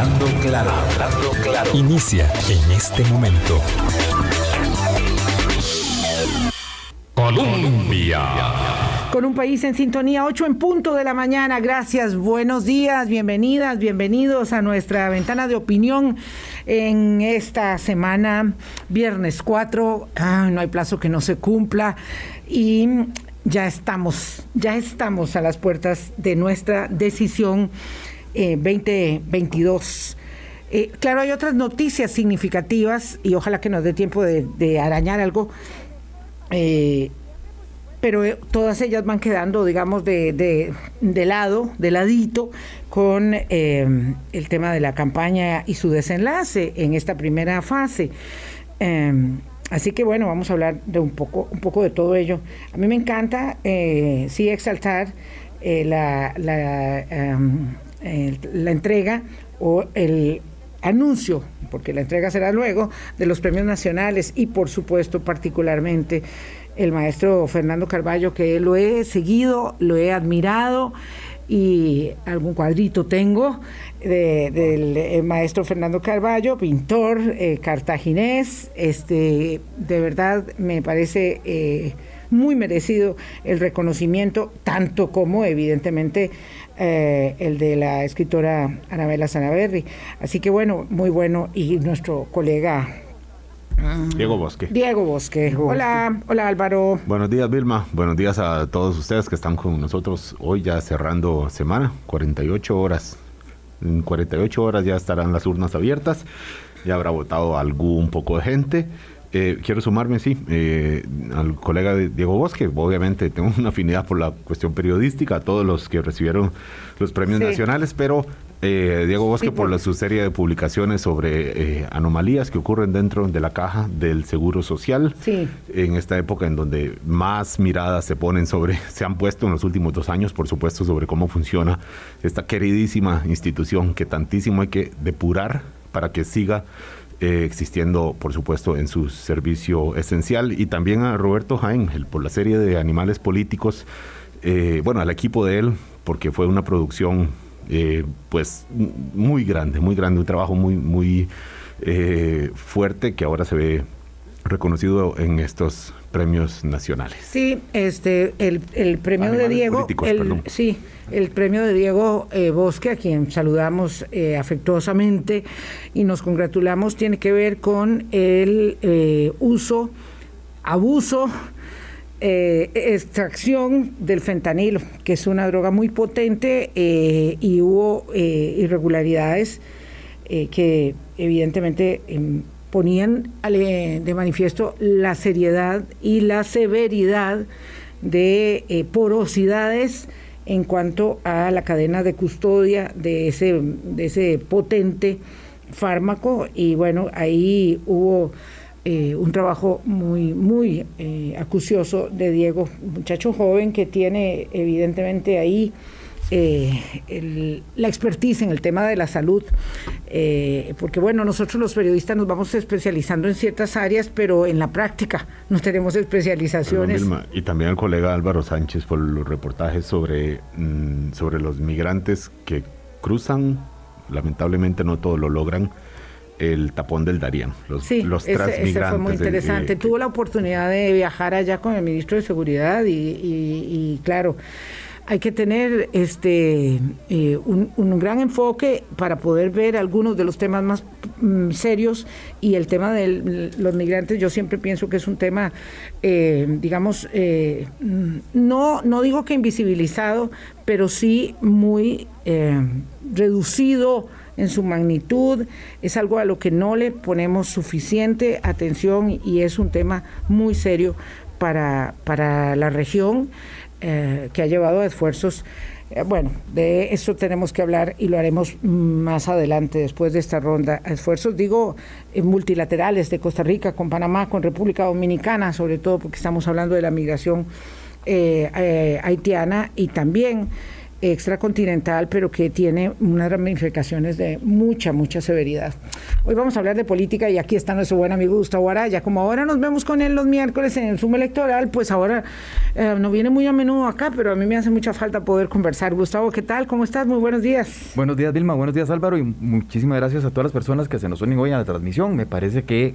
Hablando claro, hablando claro. Inicia en este momento. Colombia. Con un país en sintonía, 8 en punto de la mañana. Gracias, buenos días, bienvenidas, bienvenidos a nuestra ventana de opinión en esta semana, viernes 4. no hay plazo que no se cumpla. Y ya estamos, ya estamos a las puertas de nuestra decisión 2022. Eh, eh, claro, hay otras noticias significativas y ojalá que nos dé tiempo de, arañar algo, eh, pero todas ellas van quedando, digamos, de, de, lado, de ladito, con el tema de la campaña y su desenlace en esta primera fase. Así que bueno, vamos a hablar de un poco, un poco de todo ello. A mí me encanta, sí, exaltar la, la, la entrega o el anuncio, porque la entrega será luego, de los premios nacionales y por supuesto particularmente el maestro Fernando Carballo, que lo he seguido, lo he admirado y algún cuadrito tengo del maestro Fernando Carballo, pintor eh, cartaginés. Este, de verdad me parece eh, muy merecido el reconocimiento, tanto como evidentemente el de la escritora Anabela Sanaberry. Así que bueno, muy bueno y nuestro colega Diego Bosque. Diego Bosque. Hola, hola Álvaro. Buenos días Vilma, buenos días a todos ustedes que están con nosotros hoy ya cerrando semana, 48 horas en 48 horas ya estarán las urnas abiertas, ya habrá votado algún poco de gente. Eh, quiero sumarme, sí, eh, al colega de Diego Bosque. Obviamente tengo una afinidad por la cuestión periodística, a todos los que recibieron los premios nacionales, pero eh, Diego Bosque por, la, su serie de publicaciones sobre anomalías que ocurren dentro de la caja del Seguro Social. En esta época en donde más miradas se ponen sobre, se han puesto en los últimos dos años, por supuesto, sobre cómo funciona esta queridísima institución que tantísimo hay que depurar para que siga eh, existiendo, por supuesto, en su servicio esencial. Y también a Roberto Jaén, por la serie de animales políticos, eh, bueno, al equipo de él, porque fue una producción, eh, pues, muy grande, muy grande, un trabajo muy, muy fuerte que ahora se ve reconocido en estos premios nacionales. Sí, este, el, el premio de Diego, el, sí, el premio de Diego eh, Bosque, a quien saludamos eh, afectuosamente y nos congratulamos, tiene que ver con el eh, uso, abuso, extracción del fentanilo, que es una droga muy potente y hubo irregularidades que evidentemente em, ponían de manifiesto la seriedad y la severidad de eh, porosidades en cuanto a la cadena de custodia de ese, de ese potente fármaco. Y bueno, ahí hubo eh, un trabajo muy, muy eh, acucioso de Diego, muchacho joven que tiene evidentemente ahí eh, la expertise en el tema de la salud, eh, porque bueno, nosotros los periodistas nos vamos especializando en ciertas áreas, pero en la práctica no tenemos especializaciones. y también al colega Álvaro Sánchez por los reportajes sobre, mm, sobre los migrantes que cruzan, lamentablemente no todos lo logran, el tapón del Darién, los, sí, los ese, fue muy interesante. Tuvo la oportunidad de viajar allá con el ministro de Seguridad y, y claro, hay que tener este eh, un, gran enfoque para poder ver algunos de los temas más mm, serios y el tema de los migrantes yo siempre pienso que es un tema eh, digamos eh, no no digo que invisibilizado pero sí muy reducido en su magnitud, es algo a lo que no le ponemos suficiente atención y es un tema muy serio para, para la región. Eh, que ha llevado a esfuerzos. Eh, bueno, de eso tenemos que hablar y lo haremos más adelante, después de esta ronda. Esfuerzos, digo, eh, multilaterales de Costa Rica con Panamá, con República Dominicana, sobre todo porque estamos hablando de la migración haitiana y también extracontinental, pero que tiene unas ramificaciones de mucha, mucha severidad. Hoy vamos a hablar de política y aquí está nuestro buen amigo Gustavo Araya. Como ahora nos vemos con él los miércoles en el Zoom electoral, pues ahora eh, no viene muy a menudo acá, pero a mí me hace mucha falta poder conversar. Gustavo, ¿qué tal? ¿Cómo estás? Muy buenos días. Buenos días, Vilma. Buenos días, Álvaro. Y muchísimas gracias a todas las personas que se nos unen hoy a la transmisión. Me parece que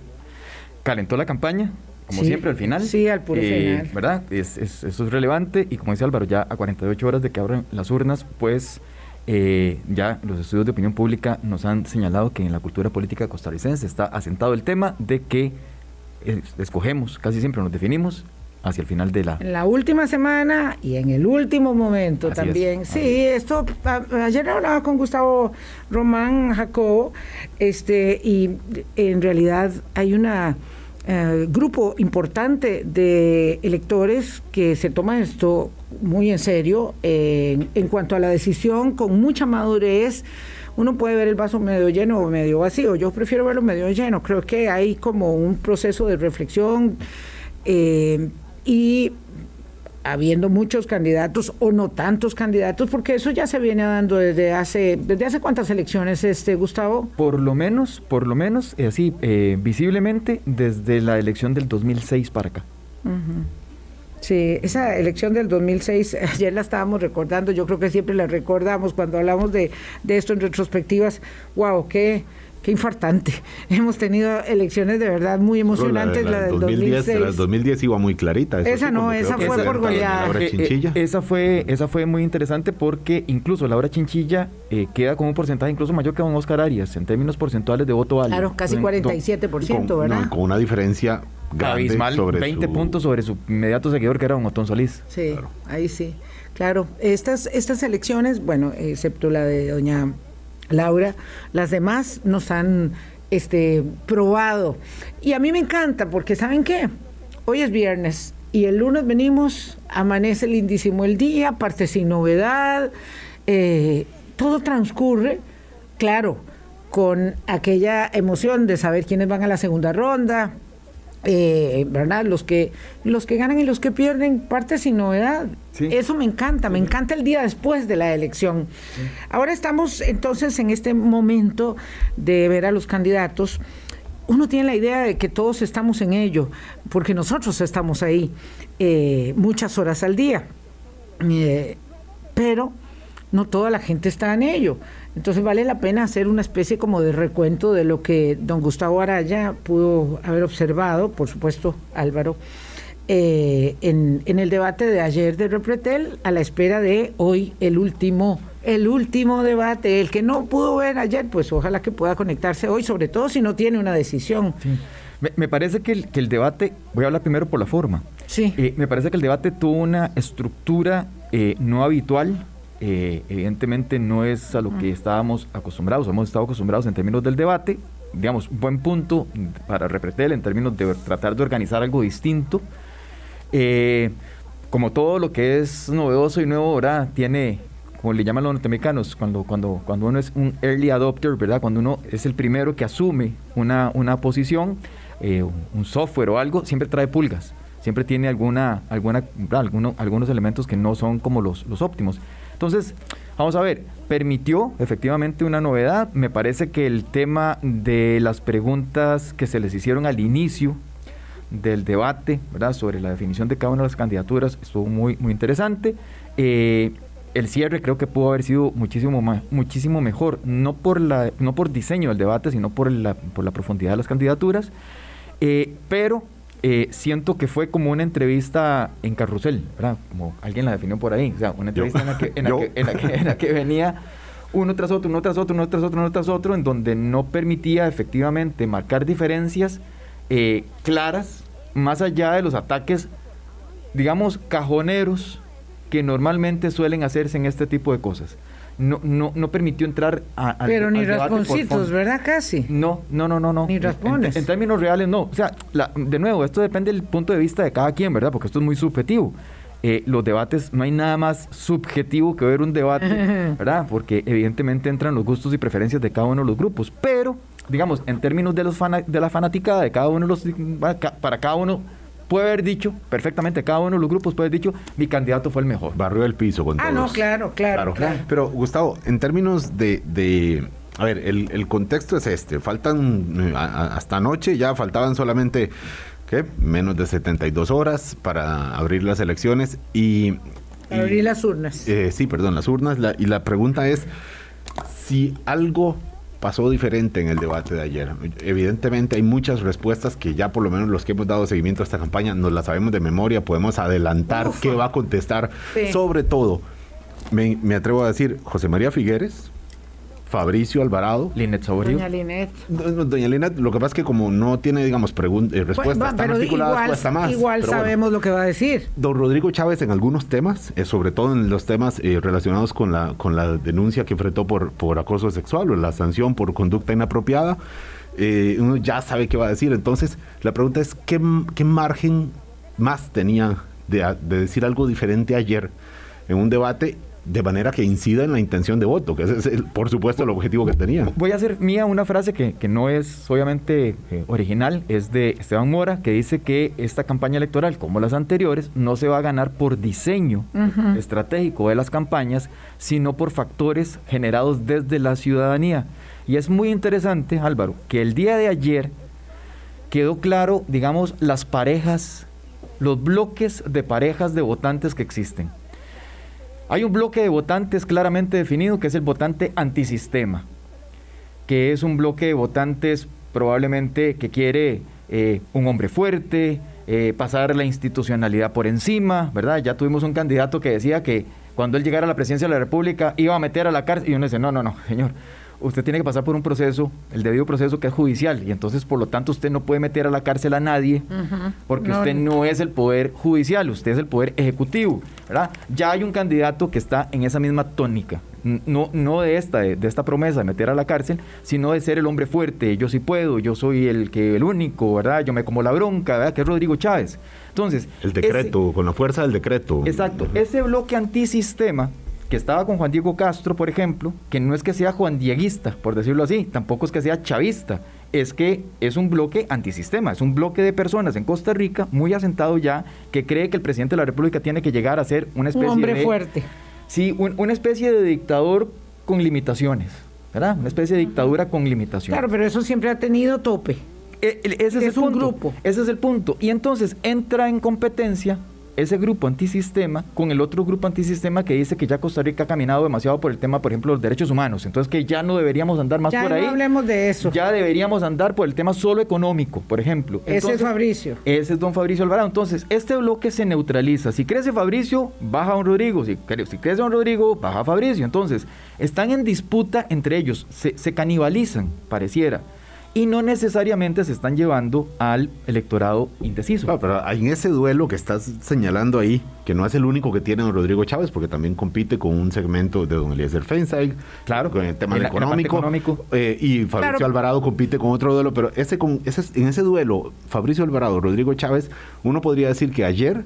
calentó la campaña como siempre al final. Sí, al puro eh, final. ¿Verdad? Es, eso es relevante y como dice Álvaro, ya a 48 horas de que abran las urnas, pues eh, ya los estudios de opinión pública nos han señalado que en la cultura política costarricense está asentado el tema de que eh, escogemos, casi siempre nos definimos hacia el final de la... En la última semana y en el último momento también. sí, esto, ayer hablaba con Gustavo Román Jacobo, este, y en realidad hay una eh, grupo importante de electores que se toma esto muy en serio en cuanto a la decisión, con mucha madurez. Uno puede ver el vaso medio lleno o medio vacío. Yo prefiero verlo medio lleno. Creo que hay como un proceso de reflexión eh, y habiendo muchos candidatos o no tantos candidatos, porque eso ya se viene dando desde hace, desde hace cuántas elecciones, este Gustavo? Por lo menos, por lo menos, eh, así, eh, visiblemente desde la elección del 2006 para acá. Sí, esa elección del 2006, ayer la estábamos recordando, yo creo que siempre la recordamos cuando hablamos de, de esto en retrospectivas. ¡Wow! ¡Qué! Qué infartante. Hemos tenido elecciones de verdad muy emocionantes. la, del 2010, 2006. 2010 iba muy clarita. esa no, esa fue por goleada. Eh, eh, esa, fue, esa fue muy interesante porque incluso Laura Chinchilla eh, queda con un porcentaje incluso mayor que don Oscar Arias en términos porcentuales de voto alto. Claro, casi 47%, ¿verdad? con una diferencia grande Abismal, sobre 20 puntos sobre su inmediato seguidor que era don Otón Solís. Sí, ahí sí. Claro, estas, estas elecciones, bueno, excepto la de doña Laura, las demás nos han este, probado. Y a mí me encanta porque, ¿saben qué? Hoy es viernes y el lunes venimos, amanece lindísimo el día, parte sin novedad, eh, todo transcurre, claro, con aquella emoción de saber quiénes van a la segunda ronda, eh, ¿verdad? Los que, los que ganan y los que pierden, parte sin novedad. Eso me encanta, me encanta el día después de la elección. Ahora estamos entonces en este momento de ver a los candidatos. Uno tiene la idea de que todos estamos en ello, porque nosotros estamos ahí eh, muchas horas al día. Eh, pero no toda la gente está en ello. Entonces vale la pena hacer una especie como de recuento de lo que don Gustavo Araya pudo haber observado, por supuesto Álvaro, eh, en, el debate de ayer de Repretel, a la espera de hoy el último, el último debate, el que no pudo ver ayer, pues ojalá que pueda conectarse hoy, sobre todo si no tiene una decisión. Me, parece que el, que el, debate, voy a hablar primero por la forma. Sí. Eh, me parece que el debate tuvo una estructura eh, no habitual eh, evidentemente no es a lo que estábamos acostumbrados, hemos estado acostumbrados en términos del debate, digamos, buen punto para Repretel en términos de tratar de organizar algo distinto. Eh, como todo lo que es novedoso y nuevo, ¿verdad? Tiene, como le llaman los norteamericanos, cuando, cuando, cuando uno es un early adopter, ¿verdad? Cuando uno es el primero que asume una, una posición, eh, un software o algo, siempre trae pulgas siempre tiene alguna, alguna, alguno, algunos elementos que no son como los, los óptimos. Entonces, vamos a ver, permitió efectivamente una novedad. Me parece que el tema de las preguntas que se les hicieron al inicio del debate, ¿verdad? Sobre la definición de cada una de las candidaturas estuvo muy, muy interesante. Eh, el cierre creo que pudo haber sido muchísimo muchísimo mejor, no por la, no por diseño del debate, sino por la, por la profundidad de las candidaturas. Eh, pero eh, siento que fue como una entrevista en carrusel, ¿verdad? Como alguien la definió por ahí. O sea, una entrevista en la, que, en, la que, venía uno tras otro, uno tras otro, uno tras otro, uno tras otro, en donde no permitía efectivamente marcar diferencias eh, claras, más allá de los ataques, digamos, cajoneros que normalmente suelen hacerse en este tipo de cosas no, no, no permitió entrar a, Pero ni rasponcitos, ¿verdad? Casi. No, no, no, no. no. Ni raspones. En, términos reales, no. O sea, de nuevo, esto depende del punto de vista de cada quien, ¿verdad? Porque esto es muy subjetivo. Eh, los debates, no hay nada más subjetivo que ver un debate, ¿verdad? Porque evidentemente entran los gustos y preferencias de cada uno de los grupos. Pero, digamos, en términos de, los de la fanaticada de cada uno de los... Para cada uno puede haber dicho, perfectamente, cada uno de los grupos puede haber dicho, mi candidato fue el mejor. Barrió el piso con Ah, todos. no, claro, claro, claro. Pero, Gustavo, en términos de. de- a ver, el, el contexto es este. Faltan. eh, hasta anoche ya faltaban solamente. ¿Qué? Menos de 72 horas para abrir las elecciones y. Para abrir las urnas. Eh, sí, perdón, las urnas. La- y la pregunta es si algo pasó diferente en el debate de ayer. Evidentemente hay muchas respuestas que ya por lo menos los que hemos dado seguimiento a esta campaña nos las sabemos de memoria, podemos adelantar qué va a contestar. Sí. Sobre todo, me, me atrevo a decir, José María Figueres, Fabricio Alvarado. Linet Saborío. Doña Linet. Do- do- Doña Lina, lo que pasa es que como no tiene, digamos, eh, respuestas Bueno, tan pero articuladas, igual, cuesta más. igual Pero bueno. sabemos lo que va a decir. Don Rodrigo Chávez en algunos temas, eh, sobre todo en los temas eh, relacionados con la, con la denuncia que enfrentó por, por acoso sexual o la sanción por conducta inapropiada, eh, uno ya sabe qué va a decir. Entonces, la pregunta es, ¿qué, qué margen más tenía de decir algo diferente ayer en un debate de manera que incida en la intención de voto? Que ese es, el- por supuesto, el objetivo que tenía. Voy a hacer mía una frase que, que no es obviamente eh, original, es de Esteban Mora, que dice que esta campaña electoral, como las anteriores, no se va a ganar por diseño estratégico de las campañas, sino por factores generados desde la ciudadanía. Y es muy interesante, Álvaro, que el día de ayer quedó claro, digamos, las parejas, los bloques de parejas de votantes que existen. Hay un bloque de votantes claramente definido que es el votante antisistema, que es un bloque de votantes probablemente que quiere eh, un hombre fuerte, eh, pasar la institucionalidad por encima, ¿verdad? Ya tuvimos un candidato que decía que cuando él llegara a la presidencia de la República iba a meter a la cárcel y uno dice, no, no, no, señor, usted tiene que pasar por un proceso, el debido proceso que es judicial y entonces por lo tanto usted no puede meter a la cárcel a nadie porque No, usted no es el poder judicial, usted es el poder ejecutivo, ¿verdad? Ya hay un candidato que está en esa misma tónica, no, no de esta, de, de esta promesa de meter a la cárcel, sino de ser el hombre fuerte, yo sí puedo, yo soy el que el único, ¿verdad? Yo me como la bronca, ¿verdad? Que es Rodrigo Chávez. Entonces, El ese- decreto, con la fuerza del decreto. Exacto. Ese bloque antisistema que estaba con Juan Diego Castro, por ejemplo, que no es que sea Juan Dieguista, por decirlo así, tampoco es que sea chavista, es que es un bloque antisistema, es un bloque de personas en Costa Rica muy asentado ya que cree que el presidente de la República tiene que llegar a ser una Un especie hombre de fuerte. Sí, un- una especie de dictador con limitaciones, ¿verdad? Una especie de dictadura con limitaciones. Claro, pero eso siempre ha tenido tope. E- ese es, Es el un punto. grupo. Ese es el punto. Y entonces entra en competencia ese grupo antisistema con el otro grupo antisistema que dice que ya Costa Rica ha caminado demasiado por el tema, por ejemplo, de los derechos humanos. Entonces que ya no deberíamos andar más Ya por no ahí. hablemos de eso. Ya deberíamos andar por el tema solo económico, por ejemplo. Ese es Fabricio. ese es don Fabricio Alvarado. Entonces, este bloque se neutraliza. Si crece Fabricio, baja don Rodrigo. Si, si crece don Rodrigo, baja Fabricio. Entonces, están en disputa entre ellos. Se, se canibalizan, pareciera. Y no necesariamente se están llevando al electorado indeciso. No, pero en ese duelo que estás señalando ahí, que no es el único que tiene don Rodrigo Chávez, porque también compite con un segmento de don Eliezer Feinstein, Claro, con el tema en la- en la parte económico, económico. eh, y Fabricio Claro. Alvarado compite con otro duelo, pero ese, con, ese, en ese duelo, Fabricio Alvarado, Rodrigo Chávez, uno podría decir que ayer,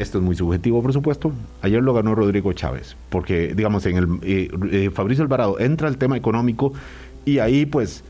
esto es muy subjetivo por supuesto, ayer lo ganó Rodrigo Chávez, porque digamos, en el eh, eh, Fabricio Alvarado entra el tema económico y ahí pues...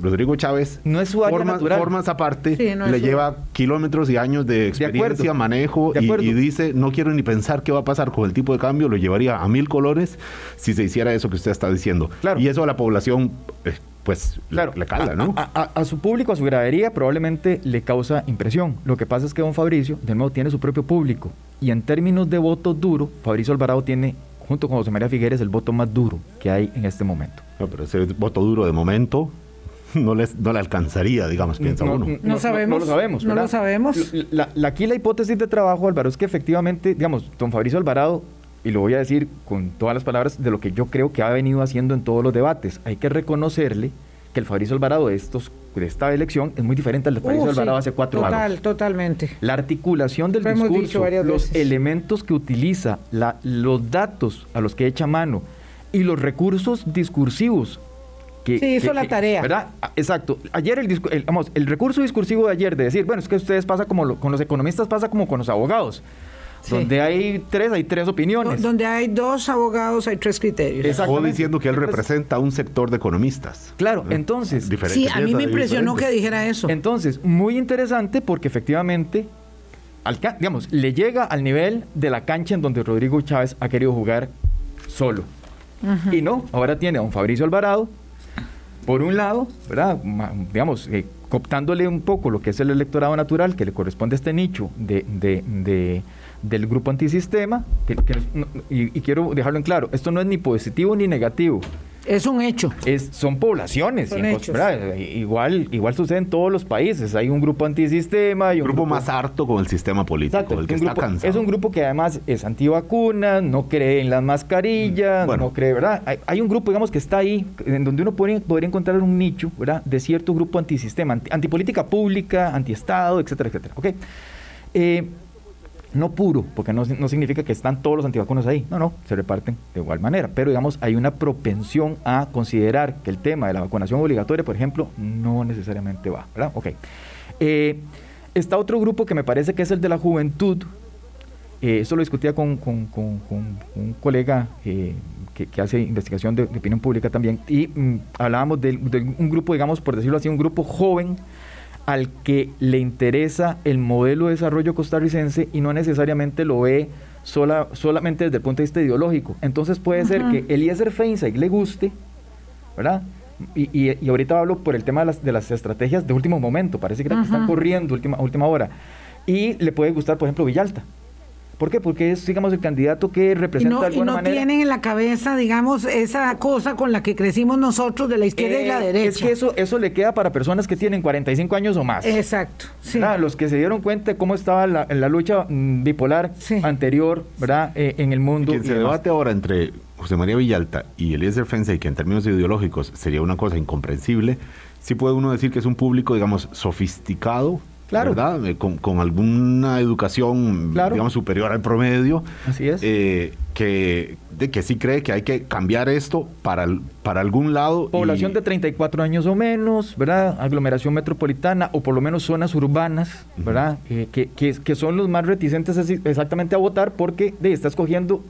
Rodrigo Chávez No es su área forma, natural. forma esa parte, Sí, no es le su- lleva kilómetros y años de experiencia, manejo De y, dice, no quiero ni pensar qué va a pasar con el tipo de cambio, lo llevaría a mil colores si se hiciera eso que usted está diciendo. Claro. Y eso a la población, eh, pues, le- Claro, le, cala, a- ¿no? A, a- a su público, a su gradería, probablemente le causa impresión. Lo que pasa es que don Fabricio, de nuevo, tiene su propio público. Y en términos de voto duro, Fabricio Alvarado tiene, junto con José María Figueres, el voto más duro que hay en este momento. No, pero ese voto duro de momento no, les, no le alcanzaría, digamos, piensa uno. No sabemos, No, lo sabemos. no lo sabemos. La- la- aquí la hipótesis de trabajo, Álvaro, es que efectivamente, digamos, don Fabricio Alvarado, y lo voy a decir con todas las palabras de lo que yo creo que ha venido haciendo en todos los debates, hay que reconocerle que el Fabricio Alvarado de, estos, de esta elección es muy diferente al de Fabricio Uh, sí, Alvarado hace cuatro Total, años. totalmente. La articulación del Lo hemos dicho discurso, varias los veces. elementos que utiliza, la- los datos a los que echa mano y los recursos discursivos. Que, Sí, hizo que- la que- tarea. ¿Verdad? Ah, Exacto. Ayer el, discu- el- vamos, el recurso discursivo de ayer de decir, bueno, es que ustedes pasa como lo- con los economistas, pasa como con los abogados. Donde hay tres, hay tres opiniones. Donde hay dos abogados, hay tres criterios. O diciendo que él representa un sector de economistas. Claro, entonces. Sí, a mí me impresionó que dijera eso. Entonces, muy interesante porque efectivamente, digamos, le llega al nivel de la cancha en donde Rodrigo Chávez ha querido jugar solo. Y no, ahora tiene a un Fabricio Alvarado, por un lado, ¿verdad? digamos, eh, un poco lo que es el electorado natural que le corresponde a este nicho de, de, del grupo antisistema, y, y, quiero dejarlo en claro, esto no es ni positivo ni negativo, es un hecho. Es, son poblaciones. igual, igual sucede en todos los países. Hay un grupo antisistema. y un grupo, más harto con el sistema político, el que está cansado. Es un grupo que además es antivacunas, no cree en las mascarillas, no cree, ¿verdad? Hay, un grupo, digamos, que está ahí, en donde uno podría, podría encontrar un nicho, ¿verdad? De cierto grupo antisistema, antipolítica pública, antiestado, etcétera, etcétera. ¿Ok? Eh, no puro, porque no, significa que están todos los antivacunas ahí, no, no, se reparten de igual manera, pero digamos, hay una propensión a considerar que el tema de la vacunación obligatoria, por ejemplo, no necesariamente va, ¿verdad? Ok. Eh, está otro grupo que me parece que es el de la juventud, eh, eso lo discutía con, un colega eh, que, hace investigación de, opinión pública también, y mm, hablábamos de, un grupo, digamos, por decirlo así, un grupo joven, al que le interesa el modelo de desarrollo costarricense y no necesariamente lo ve sola, solamente desde el punto de vista ideológico. Entonces puede ser que Eliezer Feinstein le guste, ¿verdad? Y, y, ahorita hablo por el tema de las, de las estrategias de último momento, parece que están corriendo última, última hora. Y le puede gustar, por ejemplo, Villalta. ¿Por qué? Porque es, digamos, el candidato que representa de alguna y no tienen en la cabeza, digamos, esa cosa con la que crecimos nosotros de la izquierda y la eh, derecha. Es que eso, eso le queda para personas que tienen 45 años o más. Exacto. Sí. Los que se dieron cuenta de cómo estaba la, la lucha mm, bipolar anterior, ¿verdad? Eh, en el mundo. Quien se debate ahora entre José María Villalta y Eliezer y que en términos ideológicos sería una cosa incomprensible, sí puede uno decir que es un público, digamos, sofisticado, Claro. ¿verdad? Eh, con, alguna educación, digamos, superior al promedio. Así es. Eh, que, de, que sí cree que hay que cambiar esto para, para algún lado. Población de 34 años o menos, ¿verdad? Aglomeración metropolitana o por lo menos zonas urbanas, ¿verdad? Eh, que, que, son los más reticentes exactamente a votar porque de, está escogiendo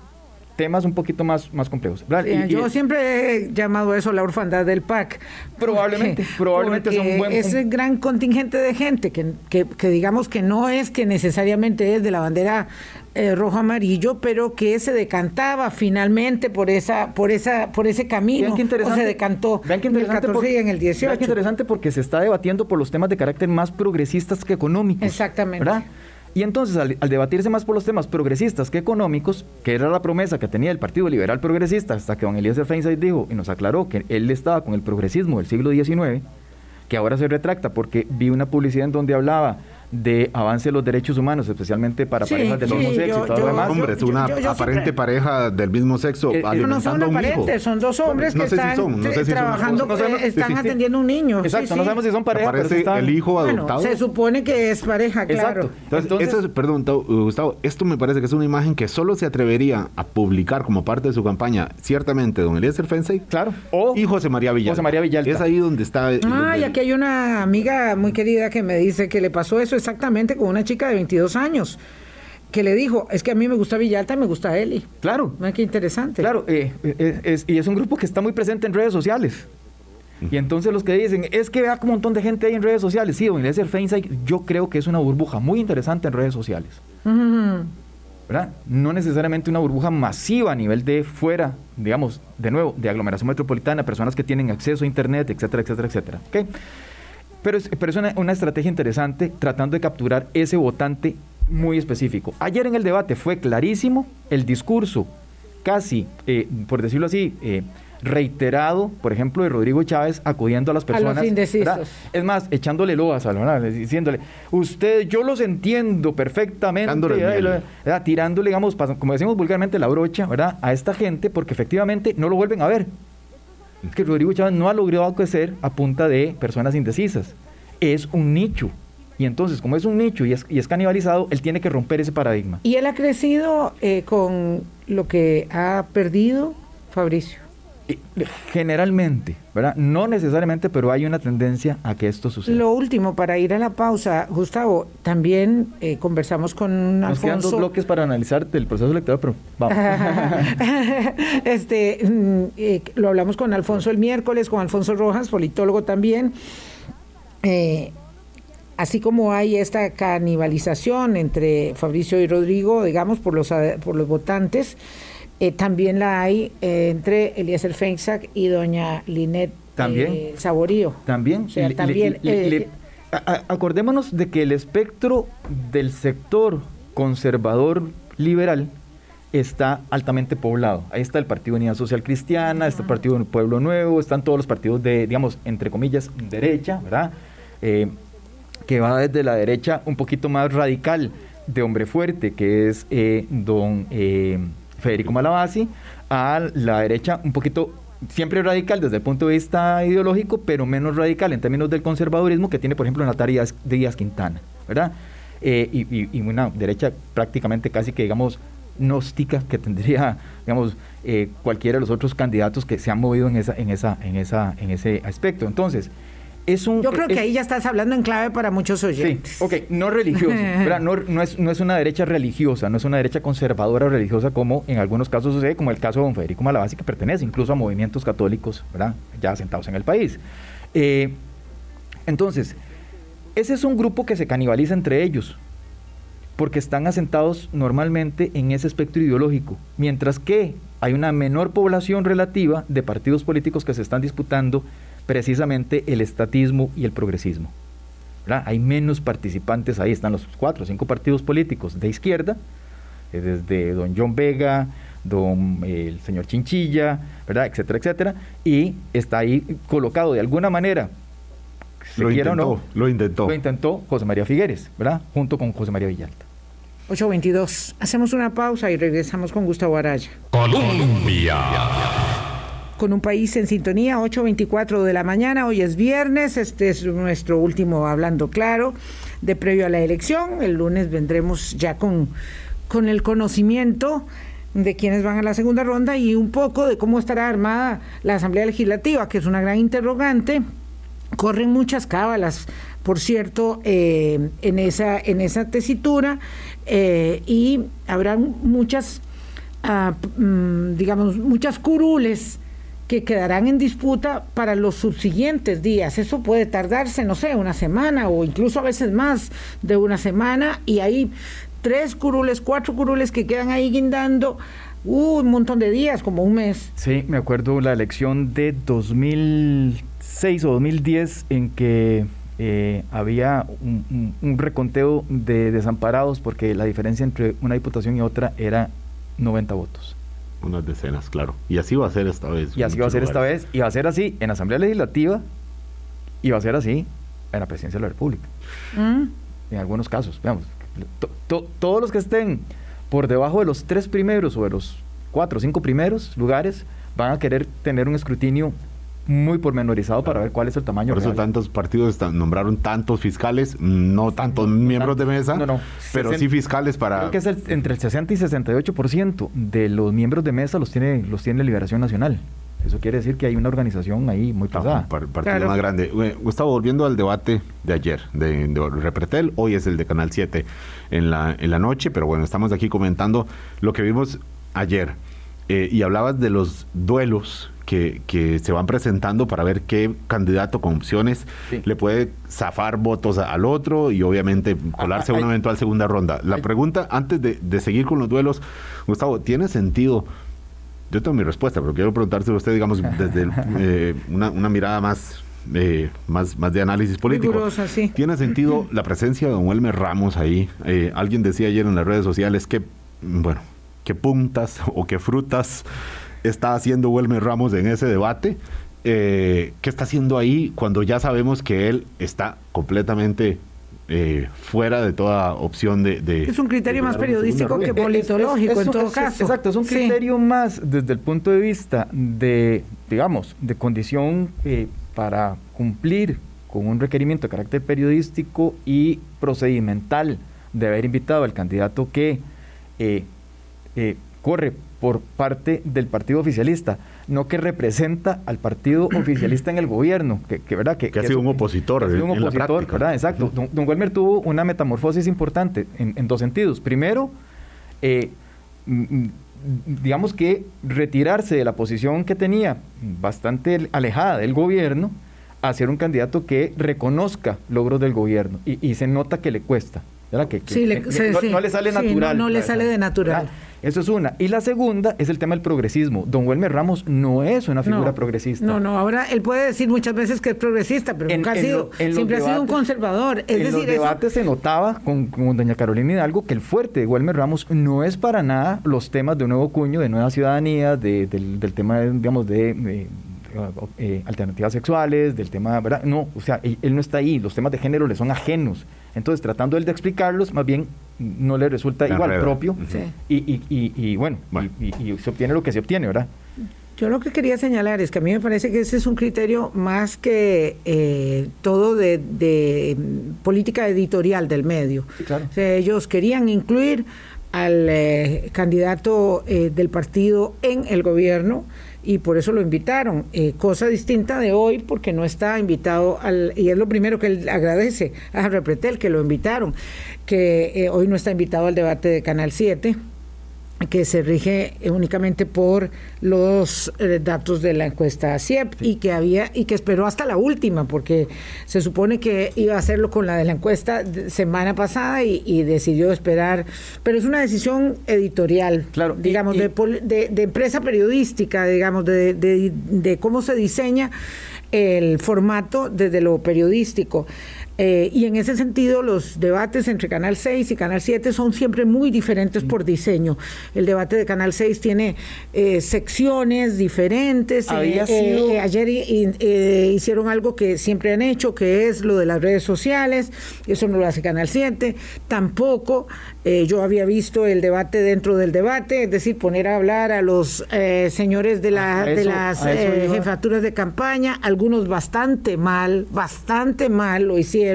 temas un poquito más, más complejos. yo siempre he llamado eso la orfandad del PAC. Probablemente, probablemente es un buen... Ese gran contingente de gente que, que, digamos que no es que necesariamente es de la bandera eh, rojo amarillo, pero que se decantaba finalmente por esa por esa por ese camino. o se decantó vean en el 14 y en el 18. Vean qué interesante porque se está debatiendo por los temas de carácter más progresistas que económicos. Exactamente. ¿verdad? Y entonces, al, debatirse más por los temas progresistas que económicos, que era la promesa que tenía el Partido Liberal Progresista, hasta que don Eliezer Feinstein dijo y nos aclaró que él estaba con el progresismo del siglo XIX, que ahora se retracta porque vi una publicidad en donde hablaba de avance de los derechos humanos, especialmente para parejas del mismo sexo y todo lo demás. Hombre, es una aparente pareja del mismo sexo eh, eh, no son aparentes, son dos hombres que están trabajando, están atendiendo un niño. Exacto, no sabemos si son pareja. Aparece el hijo adoptado. se supone que es pareja, claro. Entonces, perdón, Gustavo, esto me parece que es una imagen que solo se atrevería a publicar como parte de su campaña, ciertamente, don Eliezer Fensey. Claro. O y José María Villalta. José María Villalta. Es ahí donde está. Ah, y aquí hay una amiga muy querida que me dice que le pasó eso exactamente con una chica de 22 años que le dijo, es que a mí me gusta Villalta y me gusta Eli. Claro. Qué interesante. Claro, eh, eh, y es un grupo que está muy presente en redes sociales. Y entonces los que dicen, es que vea como un montón de gente ahí en redes sociales. Sí, don Eliezer Feinstein, yo creo que es una burbuja muy interesante en redes sociales. ¿Verdad? No necesariamente una burbuja masiva a nivel de fuera, digamos, de nuevo, de aglomeración metropolitana, personas que tienen acceso a Internet, etcétera, etcétera, etcétera. ¿Okay? Pero es, pero es una, estrategia interesante tratando de capturar ese votante muy específico. Ayer en el debate fue clarísimo el discurso casi, eh, por decirlo así, eh, reiterado, por ejemplo, de Rodrigo Chávez acudiendo a las personas. A los indecisos. Es más, echándole loas, diciéndole, usted, yo los entiendo perfectamente, tirándole, digamos, como decimos vulgarmente, la brocha, ¿verdad? A esta gente, porque efectivamente no lo vuelven a ver que Rodrigo Chávez no ha logrado crecer a punta de personas indecisas. Es un nicho. Y entonces, como es un nicho y es, y es canibalizado, él tiene que romper ese paradigma. Y él ha crecido eh, con lo que ha perdido Fabricio. Generalmente, ¿verdad? No necesariamente, pero hay una tendencia a que esto suceda. Lo último, para ir a la pausa, Gustavo, también eh, conversamos con Nos quedan dos bloques para analizar del proceso electoral, pero vamos. este, mm, eh, lo hablamos con Alfonso el miércoles, con Alfonso Rojas, politólogo también. Eh, así como hay esta canibalización entre Fabricio y Rodrigo, digamos, por los, por los votantes, eh, también la hay eh, entre Eliezer Feinsack y doña Linet ¿También? Eh, Saborío. También. O sea, también acordémonos de que el espectro del sector conservador liberal está altamente poblado. Ahí está el Partido Unidad Social Cristiana, está el Partido Pueblo Nuevo, están todos los partidos de, digamos, entre comillas, derecha, ¿verdad? que va desde la derecha un poquito más radical de hombre fuerte, que es don Federico Malabasi, a la derecha un poquito siempre radical desde el punto de vista ideológico, pero menos radical en términos del conservadurismo que tiene, por ejemplo, Natalia Díaz Quintana, ¿verdad? Eh, y, una derecha prácticamente casi que, digamos, gnóstica que tendría, digamos, eh, cualquiera de los otros candidatos que se han movido en, esa, en, esa, en, esa, en ese aspecto. Entonces, yo creo que ahí ya estás hablando en clave para muchos oyentes. Sí, ok, no religioso, no, es, no es una derecha religiosa, no es una derecha conservadora o religiosa como en algunos casos sucede, como el caso de don Federico Malabasi, que pertenece incluso a movimientos católicos, ¿verdad? Ya asentados en el país. Eh, entonces, ese es un grupo que se canibaliza entre ellos, porque están asentados normalmente en ese espectro ideológico, mientras que hay una menor población relativa de partidos políticos que se están disputando precisamente el estatismo y el progresismo. Hay menos participantes, ahí están los cuatro o cinco partidos políticos de izquierda, eh, desde don John Vega, don el señor Chinchilla, ¿verdad? etcétera, etcétera, y está ahí colocado de alguna manera, lo intentó, lo intentó. Lo intentó José María Figueres, ¿verdad? Junto con José María Villalta. 8.22. Hacemos una pausa y regresamos con Gustavo Araya. Colombia con un país en sintonía, 8.24 de la mañana, hoy es viernes, este es nuestro último hablando claro de previo a la elección, el lunes vendremos ya con, con el conocimiento de quienes van a la segunda ronda y un poco de cómo estará armada la Asamblea Legislativa, que es una gran interrogante. Corren muchas cábalas, por cierto, eh, en, esa, en esa tesitura eh, y habrá muchas, ah, mm, digamos, muchas curules que quedarán en disputa para los subsiguientes días. Eso puede tardarse, no sé, una semana o incluso a veces más de una semana y hay tres curules, cuatro curules que quedan ahí guindando uh, un montón de días, como un mes. Sí, me acuerdo la elección de 2006 o 2010 en que eh, había un, un, reconteo de desamparados porque la diferencia entre una diputación y otra era 90 votos unas decenas, claro. Y así va a ser esta vez. Y así va a ser esta vez. Y va a ser así en Asamblea Legislativa y va a ser así en la Presidencia de la República. Mm. En algunos casos, veamos. todos los que estén por debajo de los tres primeros o de los cuatro o cinco primeros lugares van a querer tener un escrutinio muy pormenorizado para ver cuál es el tamaño. Por eso tantos partidos nombraron tantos fiscales, no tantos miembros de mesa, pero sí fiscales para... Creo que es entre el 60 y 68% de los miembros de mesa los tiene, los tiene Liberación Nacional. Eso quiere decir que hay una organización ahí muy pesada. un partido más grande. Gustavo, volviendo al debate de ayer, de, de, Repretel, hoy es el de Canal 7 en la, en la noche, pero bueno, estamos aquí comentando lo que vimos ayer. Eh, y hablabas de los duelos que, se van presentando para ver qué candidato con opciones le puede zafar votos al otro y obviamente colarse a una eventual segunda ronda. La pregunta, antes de, seguir con los duelos, Gustavo, ¿tiene sentido? Yo tengo mi respuesta, pero quiero preguntarse a usted, digamos, desde eh, una, mirada más eh, más, más de análisis político. ¿Tiene sentido la presencia de don Elmer Ramos ahí? Eh, alguien decía ayer en las redes sociales que, bueno, que puntas o que frutas está haciendo Wilmer Ramos en ese debate. Eh, ¿Qué está haciendo ahí cuando ya sabemos que él está completamente eh, fuera de toda opción de... es un criterio más periodístico que politológico en todo caso. Exacto, es un criterio más desde el punto de vista de, digamos, de condición eh, para cumplir con un requerimiento de carácter periodístico y procedimental de haber invitado al candidato que corre por parte del partido oficialista, no que representa al partido oficialista en el gobierno, que, ¿verdad? Que, ha sido un opositor. un opositor, ¿verdad? Exacto. don, don, Welmer tuvo una metamorfosis importante en, dos sentidos. Primero, eh, digamos que retirarse de la posición que tenía bastante alejada del gobierno a ser un candidato que reconozca logros del gobierno y, se nota que le cuesta. Que, no, le sale natural. No, le sale de natural. Eso es una. Y la segunda es el tema del progresismo. Don Welmer Ramos no es una figura progresista. No, no, ahora él puede decir muchas veces que es progresista, pero nunca ha sido, siempre ha sido un conservador. en los debates se notaba con, doña Carolina Hidalgo que el fuerte de Welmer Ramos no es para nada los temas de nuevo cuño, de nueva ciudadanía, del, tema, digamos, de eh, alternativas sexuales, del tema, ¿verdad? No, o sea, él, no está ahí, los temas de género le son ajenos. Entonces, tratando él de explicarlos, más bien no le resulta igual propio. Y, bueno, Y, se obtiene lo que se obtiene, ¿verdad? Yo lo que quería señalar es que a mí me parece que ese es un criterio más que eh, todo de, política editorial del medio. ellos querían incluir al eh, candidato del partido en el gobierno y por eso lo invitaron. Eh, cosa distinta de hoy porque no está invitado al, y es lo primero que él agradece a Repretel que lo invitaron, que eh, hoy no está invitado al debate de Canal 7 que se rige únicamente por los eh, datos de la encuesta CIEP y que había y que esperó hasta la última porque se supone que iba a hacerlo con la de la encuesta semana pasada y, decidió esperar pero es una decisión editorial claro digamos de, de, empresa periodística digamos de, de cómo se diseña el formato desde lo periodístico eh, y en ese sentido, los debates entre Canal 6 y Canal 7 son siempre muy diferentes por diseño. El debate de Canal 6 tiene eh, secciones diferentes. Eh, ayer hicieron algo que siempre han hecho, que es lo de las redes sociales. Eso no lo hace Canal 7. Tampoco yo había visto el debate dentro del debate, es decir, poner a hablar a los señores de, la, de las jefaturas de campaña, algunos bastante mal, bastante mal lo hicieron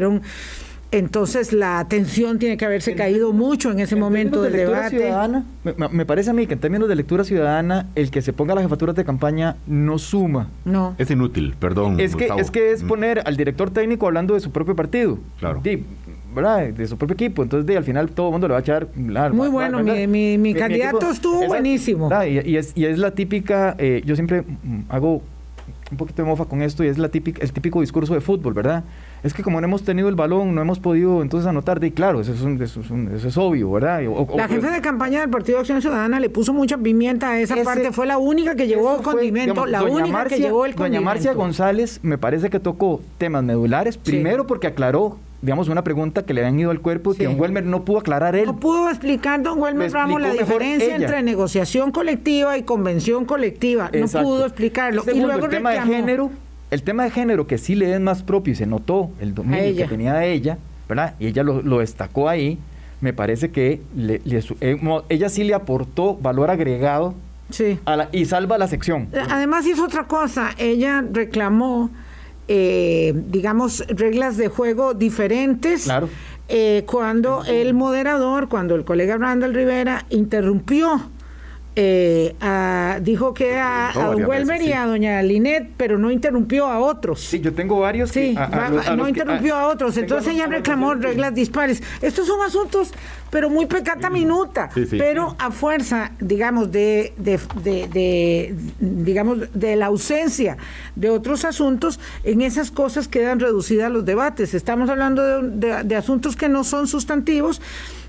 entonces la atención tiene que haberse caído mucho en ese momento del debate. me, parece a mí que en términos de lectura ciudadana, el que se ponga las jefaturas de campaña no suma. No. Es inútil, perdón. Es que, es que es mm. poner al director técnico hablando de su propio partido. Claro. ¿verdad? De su propio equipo. Entonces, de, al final todo el mundo le va a echar. Muy bueno, mi, mi, candidato estuvo buenísimo. Y, es, y es la típica, eh, yo siempre hago un poquito de mofa con esto y es la típica, el típico discurso de fútbol, ¿verdad? Es que como no hemos tenido el balón, no hemos podido entonces anotar, de claro, eso es, eso es, obvio, ¿verdad? la jefe de campaña del Partido de Acción Ciudadana le puso mucha pimienta a esa parte, fue la única que llevó el condimento, la única que llevó el condimento. Doña Marcia González me parece que tocó temas medulares, primero porque aclaró digamos, una pregunta que le habían ido al cuerpo y que don Welmer no pudo aclarar él. No pudo explicar don Welmer Ramos la diferencia entre negociación colectiva y convención colectiva. No pudo explicarlo. y luego el tema de género, el tema de género que sí le es más propio y se notó el dominio que tenía de ella, ¿verdad? Y ella lo, destacó ahí. Me parece que le, eh, ella sí le aportó valor agregado sí. y salva la sección. Además hizo otra cosa. Ella reclamó eh, digamos, reglas de juego diferentes. Claro. Eh, cuando el moderador, cuando el colega Randall Rivera interrumpió eh, dijo que a, don Welmer y a doña Linet, pero no interrumpió a otros. Sí, yo tengo varios. Sí, no interrumpió a, otros. Entonces ella reclamó reglas dispares. Estos son asuntos, pero muy pecata minuta. pero a fuerza, digamos, de, de, digamos, de la ausencia de otros asuntos, en esas cosas quedan reducidas los debates. Estamos hablando de asuntos que no son sustantivos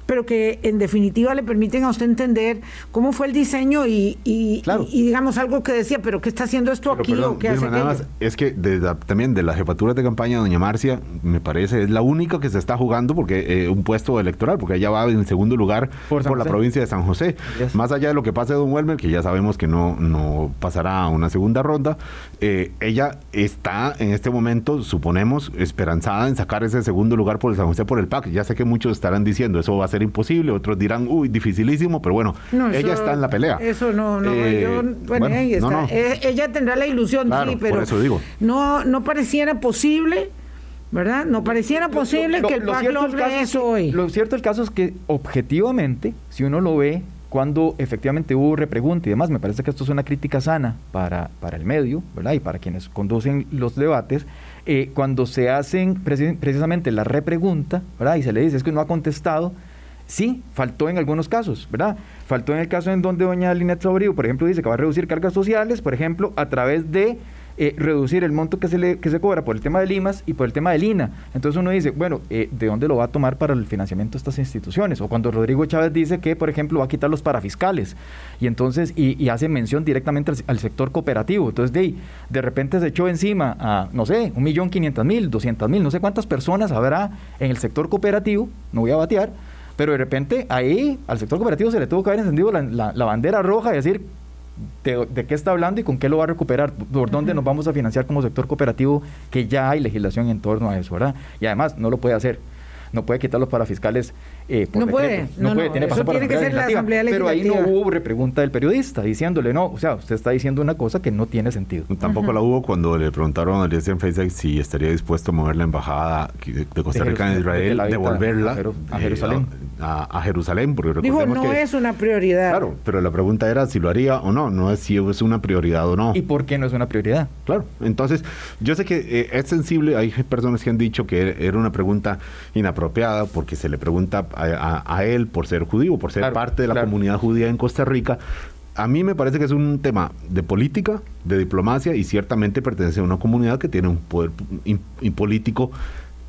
pero que en definitiva le permiten a usted entender cómo fue el diseño y, y, digamos algo que decía, pero ¿qué está haciendo esto aquí o qué hace Es que también de la jefatura de campaña, doña Marcia, me parece, es la única que se está jugando porque eh, un puesto electoral, porque ella va en segundo lugar por, la provincia de San José. Más allá de lo que pase de Don Welmer, que ya sabemos que no, no pasará a una segunda ronda, eh, ella está en este momento, suponemos, esperanzada en sacar ese segundo lugar por el San José por el PAC. Ya sé que muchos estarán diciendo eso va a ser imposible, otros dirán, uy, dificilísimo, pero bueno, ella está en la pelea. Eso no, no, yo, eh, bueno, está. Eh, ella tendrá la ilusión, sí, pero eso digo. No, no pareciera posible. ¿Verdad? No pareciera posible que el PAC logre eso hoy. Lo cierto del caso es que objetivamente, si uno lo ve cuando efectivamente hubo repregunta y demás, me parece que esto es una crítica sana para, para el medio, ¿verdad? Y para quienes conducen los debates, eh, cuando se hacen precisamente la repregunta, ¿verdad? Y se le dice, es que no ha contestado, sí, faltó en algunos casos, ¿verdad? Faltó en el caso en donde doña Linet Sobrivo, por ejemplo, dice que va a reducir cargas sociales, por ejemplo, a través de eh, reducir el monto que se, le, que se cobra por el tema de Limas y por el tema del INA. Entonces uno dice, bueno, eh, ¿de dónde lo va a tomar para el financiamiento de estas instituciones? O cuando Rodrigo Chávez dice que, por ejemplo, va a quitar los parafiscales y entonces, y, hace mención directamente al, sector cooperativo. Entonces, de, de repente se echó encima a, no sé, un millón quinientas mil, doscientas mil, no sé cuántas personas habrá en el sector cooperativo, no voy a batear, pero de repente ahí al sector cooperativo se le tuvo que haber encendido la, la bandera roja y decir, de, qué está hablando y con qué lo va a recuperar, por dónde nos vamos a financiar como sector cooperativo, que ya hay legislación en torno a eso, ¿verdad? Y además no lo puede hacer. No puede quitar los parafiscales eh, no puede, no, puede, tiene, eso tiene que ser la Asamblea Pero ahí no hubo repregunta del periodista diciéndole, no, o sea, usted está diciendo una cosa que no tiene sentido. Tampoco la hubo cuando le preguntaron a Alicia en Facebook si estaría dispuesto a mover la embajada de Costa Rica en Israel, devolverla a, Jerusalén. Eh, a, Jerusalén, porque Dijo, no es una prioridad. Claro, pero la pregunta era si lo haría o no, no es si es una prioridad o no. ¿Y por qué no es una prioridad? Claro, entonces yo sé que eh, es sensible, hay personas que han dicho que era una pregunta inapropiada porque se le pregunta a, él por ser judío, por ser parte de la comunidad judía en Costa Rica. A mí me parece que es un tema de política, de diplomacia y ciertamente pertenece a una comunidad que tiene un poder político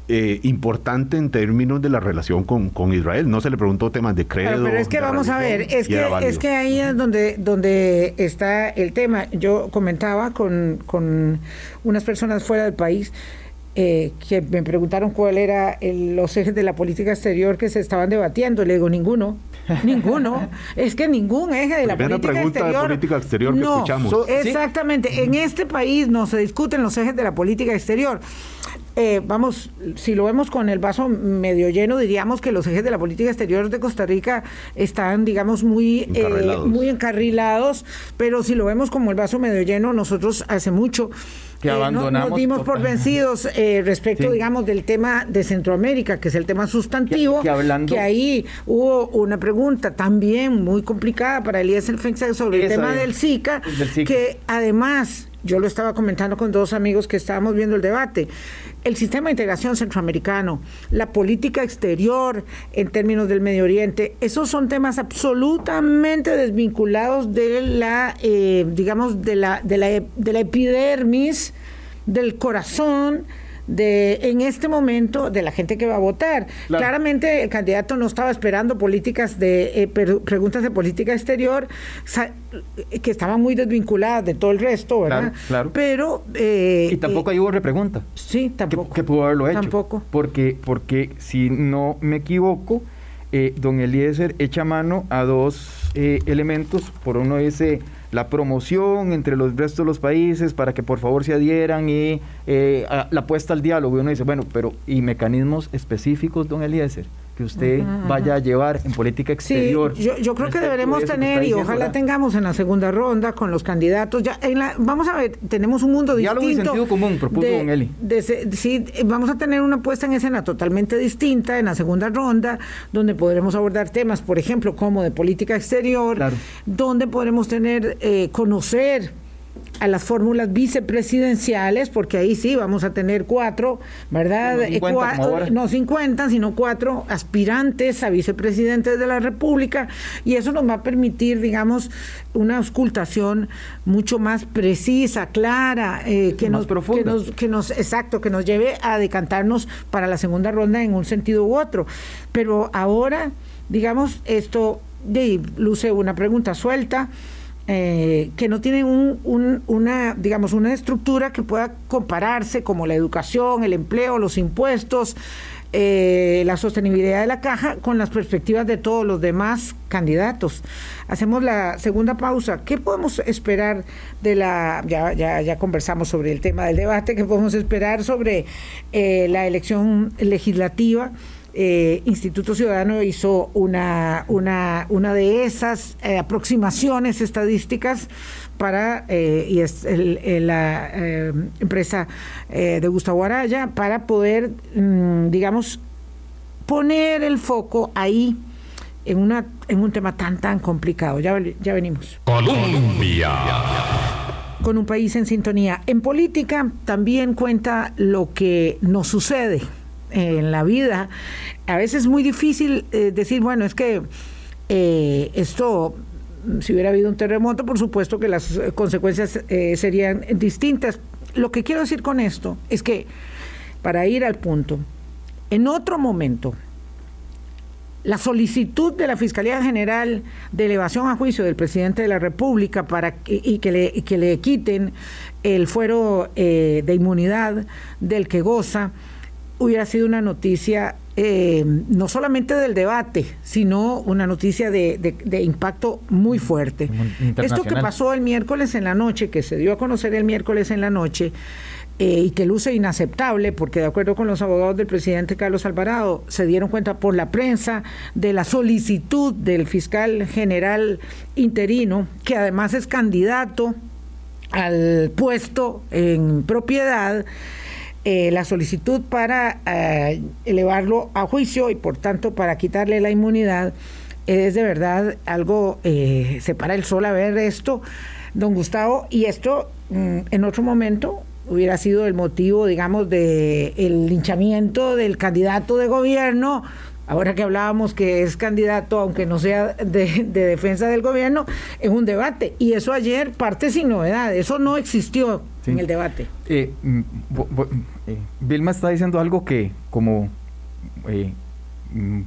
eh, importante en términos de la relación con, Israel. No se le preguntó temas de credo. Pero, es que vamos a ver, es que, es que ahí es donde, donde está el tema. Yo comentaba con, con unas personas fuera del país eh, que me preguntaron cuál era los ejes de la política exterior que se estaban debatiendo. Le digo, ninguno. Ninguno. es que ningún eje de la política exterior. De política exterior que escuchamos. exactamente. En este país no se discuten los ejes de la política exterior. Eh, vamos, si lo vemos con el vaso medio lleno, diríamos que los ejes de la política exterior de Costa Rica están, digamos, muy, eh, muy encarrilados, pero si lo vemos como el vaso medio lleno, nosotros hace mucho que eh, abandonamos. nos dimos por vencidos eh, respecto, digamos, del tema de Centroamérica, que es el tema sustantivo, que, ahí hubo una pregunta también muy complicada para Elías Fenxa sobre el tema del SICA, que además, yo lo estaba comentando con dos amigos que estábamos viendo el debate, el sistema de integración centroamericano, la política exterior en términos del Medio Oriente, esos son temas absolutamente desvinculados de la, eh, digamos, de la, de la, de la epidermis, del corazón, de en este momento de la gente que va a votar. Claramente el candidato no estaba esperando políticas de eh, preguntas de política exterior que estaban muy desvinculadas de todo el resto, ¿verdad? Claro, Pero eh, y tampoco ahí hubo repregunta. Sí, tampoco. Que, pudo haberlo hecho. Tampoco. Porque porque si no me equivoco, eh, don Eliezer echa mano a dos elementos. Por uno dice la promoción entre los restos de los países para que por favor se adhieran y eh, la apuesta al diálogo. Y uno dice, bueno, pero ¿y mecanismos específicos, don Eliezer? Que usted vaya a llevar en política exterior. Sí, yo, creo que deberemos tener y ojalá tengamos en la segunda ronda con los candidatos. Ya en la, vamos a ver, tenemos un mundo Diálogo distinto. sentido común, propuso don Eli. sí, vamos a tener una puesta en escena totalmente distinta en la segunda ronda, donde podremos abordar temas, por ejemplo, como de política exterior, donde podremos tener, eh, conocer a las fórmulas vicepresidenciales, porque ahí sí vamos a tener cuatro, ¿verdad? No 50, sino cuatro aspirantes a vicepresidentes de la República, y eso nos va a permitir, digamos, una auscultación mucho más precisa, clara, eh, que, nos, que, nos, que nos, exacto, que nos lleve a decantarnos para la segunda ronda en un sentido u otro. Pero ahora, digamos, esto de, luce una pregunta suelta. Eh, que no tienen un, una, digamos, una estructura que pueda compararse como la educación, el empleo, los impuestos, eh, la sostenibilidad de la caja con las perspectivas de todos los demás candidatos. Hacemos la segunda pausa. ¿Qué podemos esperar de la, ya, ya, ya conversamos sobre el tema del debate, qué podemos esperar sobre eh, la elección legislativa? Eh, Instituto Ciudadano hizo una, una, una de esas eh, aproximaciones estadísticas para, eh, y es la eh, empresa de Gustavo Araya, para poder, mm, digamos, poner el foco ahí en, una, en un tema tan, tan complicado. Ya, ya venimos. Colombia. Con un país en sintonía. En política también cuenta lo que nos sucede en la vida. A veces es muy difícil eh, decir, bueno, es que eh, esto, si hubiera habido un terremoto, por supuesto que las consecuencias eh, serían distintas. Lo que quiero decir con esto es que, para ir al punto, en otro momento, la solicitud de la Fiscalía General de elevación a juicio del presidente de la República para y que le, que le quiten el fuero de inmunidad del que goza hubiera sido una noticia eh, no solamente del debate, sino una noticia de, de, impacto muy fuerte. Esto que pasó el miércoles en la noche, que se dio a conocer el miércoles en la noche, eh, y que luce inaceptable, porque de acuerdo con los abogados del presidente Carlos Alvarado, se dieron cuenta por la prensa de la solicitud del fiscal general interino, que además es candidato al puesto en propiedad, eh, la solicitud para eh, elevarlo a juicio y por tanto para quitarle la inmunidad, es de verdad algo, se para el sol a ver esto, don Gustavo, y esto mm, en otro momento hubiera sido el motivo, digamos, de el linchamiento del candidato de gobierno. Ahora que hablábamos que es candidato, aunque no sea de, defensa del gobierno, es un debate. Y eso ayer parte sin novedad, eso no existió en el debate. Eh, mm, eh, Vilma está diciendo algo que como eh, mm,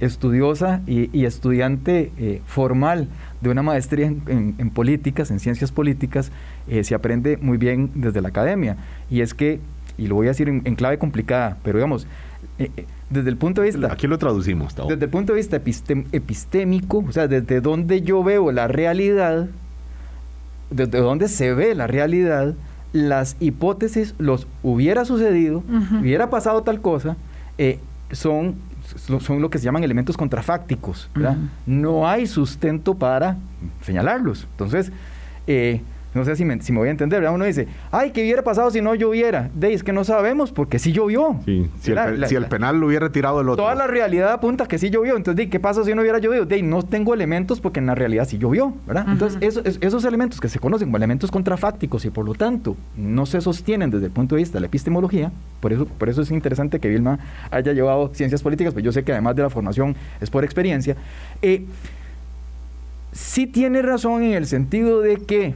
estudiosa y, estudiante formal de una maestría en, políticas, en ciencias políticas, se aprende muy bien desde la academia. Y es que, y lo voy a decir en, clave complicada, pero digamos, desde el punto de vista... Aquí lo traducimos. Desde el punto de vista epistémico, o sea, desde donde yo veo la realidad, desde donde se ve la realidad, las hipótesis, los hubiera sucedido, hubiera pasado tal cosa, son son lo que se llaman elementos contrafácticos. No hay sustento para señalarlos. Entonces, eh, no sé si me, si me voy a entender, Uno dice, ay, ¿qué hubiera pasado si no lloviera? De es que no sabemos porque sí llovió. si, el, penal lo hubiera tirado el otro. Toda la realidad apunta que sí llovió. Entonces, ¿qué pasa si no hubiera llovido? De no tengo elementos porque en la realidad sí llovió, ¿verdad? Entonces, esos elementos que se conocen como elementos contrafácticos y por lo tanto no se sostienen desde el punto de vista de la epistemología, por eso, por eso es interesante que Vilma haya llevado ciencias políticas, pues yo sé que además de la formación es por experiencia. Eh, sí tiene razón en el sentido de que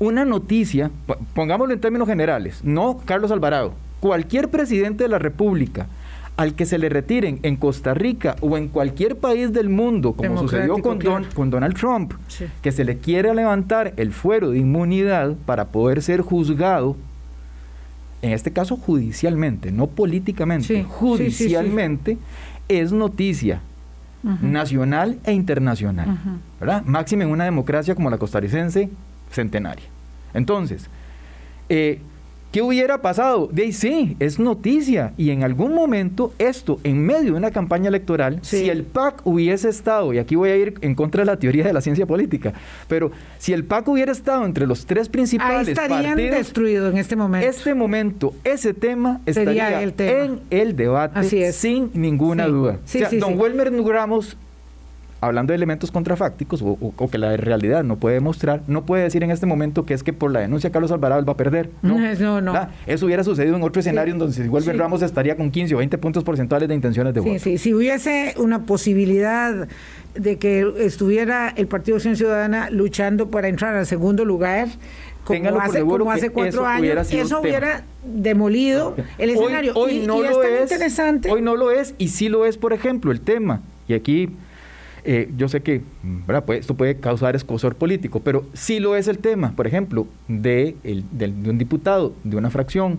una noticia, pongámoslo en términos generales, no Carlos Alvarado, cualquier presidente de la República al que se le retiren en Costa Rica o en cualquier país del mundo, como sucedió con, con Donald Trump, que se le quiere levantar el fuero de inmunidad para poder ser juzgado, en este caso judicialmente, no políticamente, judicialmente, es noticia nacional e internacional, ¿verdad? Máxima en una democracia como la costarricense, centenaria. Entonces, eh, ¿qué hubiera pasado? De ahí sí, es noticia. Y en algún momento, esto, en medio de una campaña electoral, si el PAC hubiese estado, y aquí voy a ir en contra de la teoría de la ciencia política, pero si el PAC hubiera estado entre los tres principales Ahí estarían destruidos en este momento. Este momento, ese tema estaría en el debate sin ninguna duda. o sea, don Welmer Nugramos hablando de elementos contrafácticos o, que la realidad no puede demostrar, no puede decir en este momento que es que por la denuncia Carlos Alvarado va a perder. No, no. no. Eso hubiera sucedido en otro escenario en donde si vuelve Ramos estaría con 15 o 20 puntos porcentuales de intenciones de voto. Sí, sí, si hubiese una posibilidad de que estuviera el Partido Acción Ciudadana luchando para entrar al segundo lugar, como hace, como hace cuatro años, eso hubiera demolido el escenario. Hoy, no lo es, interesante. Hoy no lo es, y sí lo es, por ejemplo, el tema. Y aquí eh, yo sé que esto puede causar escosor político, pero sí lo es el tema, por ejemplo, de, un diputado de una fracción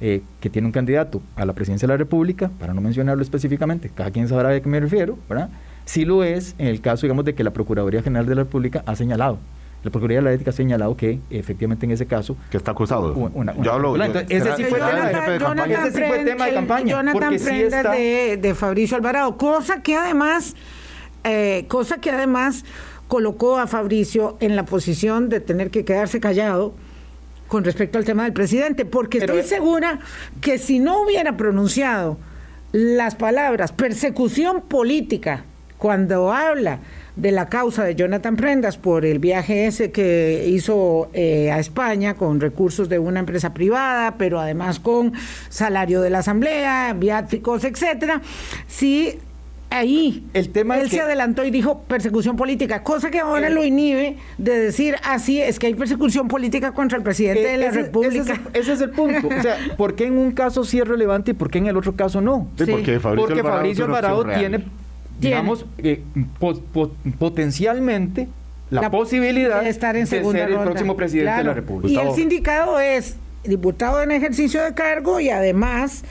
eh, que tiene un candidato a la presidencia de la República, para no mencionarlo específicamente, cada quien sabrá de qué me refiero, ¿verdad? Sí lo es en el caso, digamos, de que la Procuraduría General de la República ha señalado la Procuraduría de la Ética ha señalado que efectivamente en ese caso... Que está acusado. yo hablo... ese sí fue tema de campaña. Jonathan Prendas de, de Fabricio Alvarado, cosa que además eh, cosa que además colocó a Fabricio en la posición de tener que quedarse callado con respecto al tema del presidente, porque estoy segura que si no hubiera pronunciado las palabras persecución política cuando habla de la causa de Jonathan Prendas por el viaje ese que hizo eh, a España con recursos de una empresa privada, pero además con salario de la asamblea, viáticos, etcétera, sí ahí el tema él se adelantó y dijo persecución política, cosa que ahora lo inhibe de decir así es que hay persecución política contra el presidente de la República. Ese es, el punto. O sea, ¿por qué en un caso sí es relevante y por qué en el otro caso no? Porque Fabricio Alvarado, tiene, digamos, eh, potencialmente la, posibilidad de estar en segunda ser el próximo presidente de la República. Y el sindicado es diputado en ejercicio de cargo y además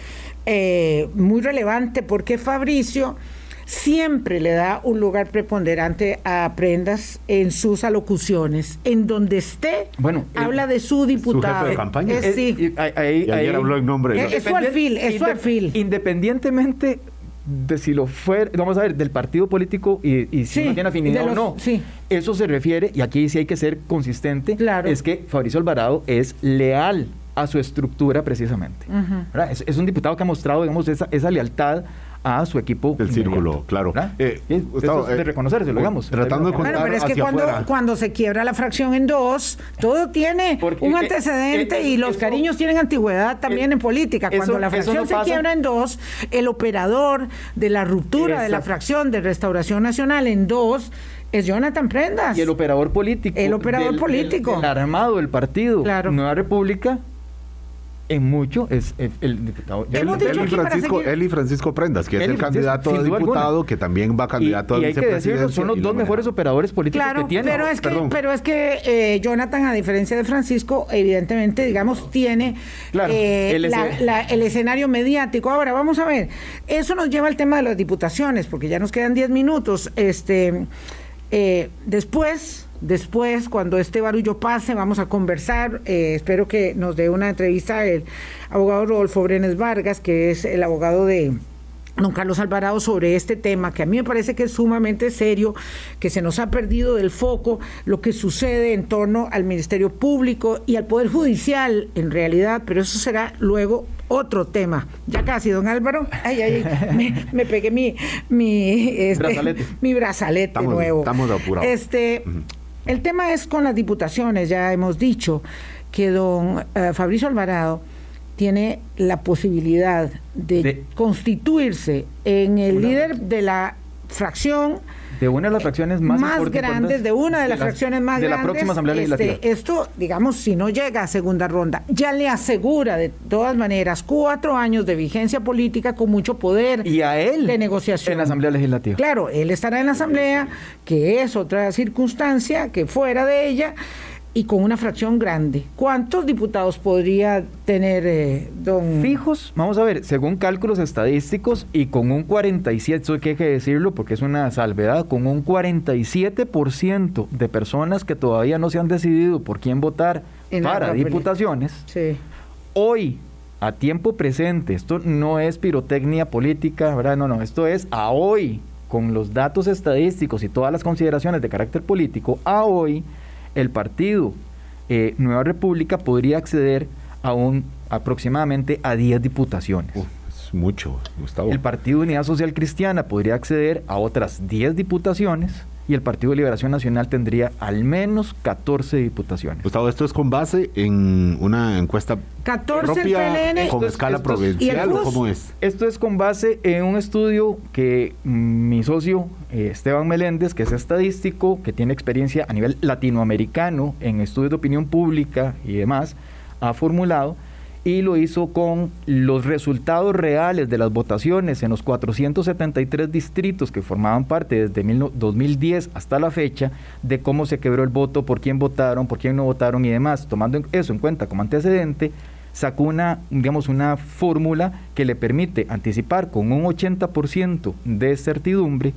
eh, muy relevante porque Fabricio siempre le da un lugar preponderante a Prendas en sus alocuciones. En donde esté, bueno, habla de su diputado. Su jefe de campaña. Es, sí. y ayer habló en nombre de... Es su alfil, es su alfil. Independientemente de si lo fuera, vamos a ver, del partido político y, si no tiene afinidad o no. Sí. Eso se refiere, y aquí sí hay que ser consistente, claro. es que Fabricio Alvarado es leal a su estructura precisamente. es, es, un diputado que ha mostrado, digamos, esa, esa lealtad a su equipo. Del círculo, claro. Eh, Gustavo, de eh, reconocerse, lo digamos. Tratando de contar bueno, pero es que cuando, cuando se quiebra la fracción en dos, todo tiene un eh, antecedente y los cariños tienen antigüedad también en política. Cuando la fracción se quiebra en dos, el operador de la ruptura de la fracción de Restauración Nacional en dos es Jonathan Prendas. Y el operador político. El operador político. el armado del partido. Claro. Nueva República en mucho es el, diputado. Eli, Francisco, Eli Francisco Prendas, que es el candidato a diputado, que también va candidato y, a vicepresidencia. son los dos mejores operadores políticos que tiene. Pero es que, pero es que eh, Jonathan, a diferencia de Francisco, evidentemente, digamos, tiene eh, el, escenario mediático. Ahora, vamos a ver, eso nos lleva al tema de las diputaciones, porque ya nos quedan 10 minutos. Este, eh, después Después, cuando este barullo pase, vamos a conversar. Eh, espero que nos dé una entrevista el abogado Rodolfo Brenes Vargas, que es el abogado de don Carlos Alvarado sobre este tema, que a mí me parece que es sumamente serio, que se nos ha perdido del foco lo que sucede en torno al Ministerio Público y al Poder Judicial en realidad, pero eso será luego otro tema. Ya casi, don Álvaro. Ay, ay, me, pegué mi, mi, este, brazalete, mi brazalete nuevo. Estamos apurados. Este, el tema es con las diputaciones, ya hemos dicho que don eh, Fabricio Alvarado tiene la posibilidad de, constituirse en el líder de la fracción de una de las fracciones más, grandes, de una de las fracciones más grandes de la próxima Asamblea este, Legislativa. Esto, digamos, si no llega a segunda ronda, ya le asegura de todas maneras cuatro años de vigencia política con mucho poder y a él de negociación. En la Asamblea Legislativa. Claro, él estará en la Asamblea, que es otra circunstancia que fuera de ella y con una fracción grande. ¿Cuántos diputados podría tener eh, don... Fijos, vamos a ver, según cálculos estadísticos y con un 47, eso hay que decirlo porque es una salvedad, con un 47% de personas que todavía no se han decidido por quién votar para diputaciones, hoy a tiempo presente, esto no es pirotecnia política, ¿verdad? No, no, esto es a hoy, con los datos estadísticos y todas las consideraciones de carácter político, a hoy el partido eh, Nueva República podría acceder a un aproximadamente a 10 diputaciones. es mucho, Gustavo. El Partido Unidad Social Cristiana podría acceder a otras 10 diputaciones y el Partido de Liberación Nacional tendría al menos 14 diputaciones. Gustavo, esto es con base en una encuesta 14 propia PLN, con escala provincial o cómo es? Esto es con base en un estudio que mi socio eh, Esteban Meléndez, que es estadístico, que tiene experiencia a nivel latinoamericano en estudios de opinión pública y demás, ha formulado y lo hizo con los resultados reales de las votaciones en los 473 distritos que formaban parte desde 2010 hasta la fecha de cómo se quebró el voto, por quién votaron, por quién no votaron y demás, tomando eso en cuenta como antecedente, sacó una, digamos, una fórmula que le permite anticipar con un 80% de certidumbre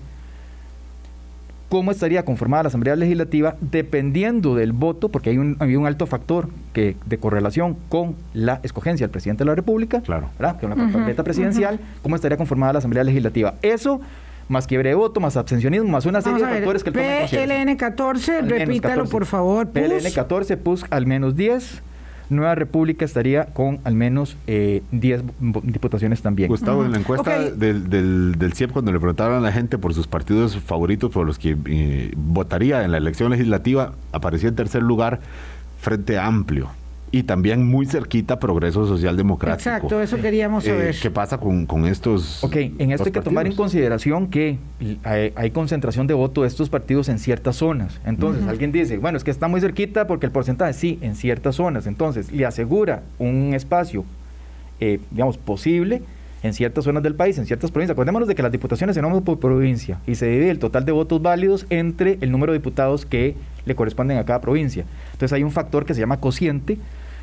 cómo estaría conformada la Asamblea Legislativa dependiendo del voto, porque hay un, un alto factor que, de correlación con la escogencia del presidente de la República, claro. ¿verdad? que es una uh presidencial, cómo estaría conformada la Asamblea Legislativa. Eso más quiebre de voto, más abstencionismo, más una serie de factores que el PLN 14, repítalo por favor. PLN 14, PUS al menos 10, Nueva República estaría con al menos 10 eh, diputaciones también. Gustavo, en la encuesta del, del, CIEP, cuando le preguntaron a la gente por sus partidos favoritos, por los que eh, votaría en la elección legislativa, apareció en tercer lugar Frente Amplio y también muy cerquita Progreso Social Democrático. Exacto, eso queríamos eh, saber. ¿Qué pasa con, estos? Ok, en esto hay que tomar en consideración que hay, concentración de voto de estos partidos en ciertas zonas. Entonces, alguien dice, bueno, es que está muy cerquita porque el porcentaje, sí, en ciertas zonas. Entonces, le asegura un espacio, eh, digamos, posible en ciertas zonas del país, en ciertas provincias. Acordémonos de que las diputaciones se nombran por provincia y se divide el total de votos válidos entre el número de diputados que le corresponden a cada provincia. Entonces hay un factor que se llama cociente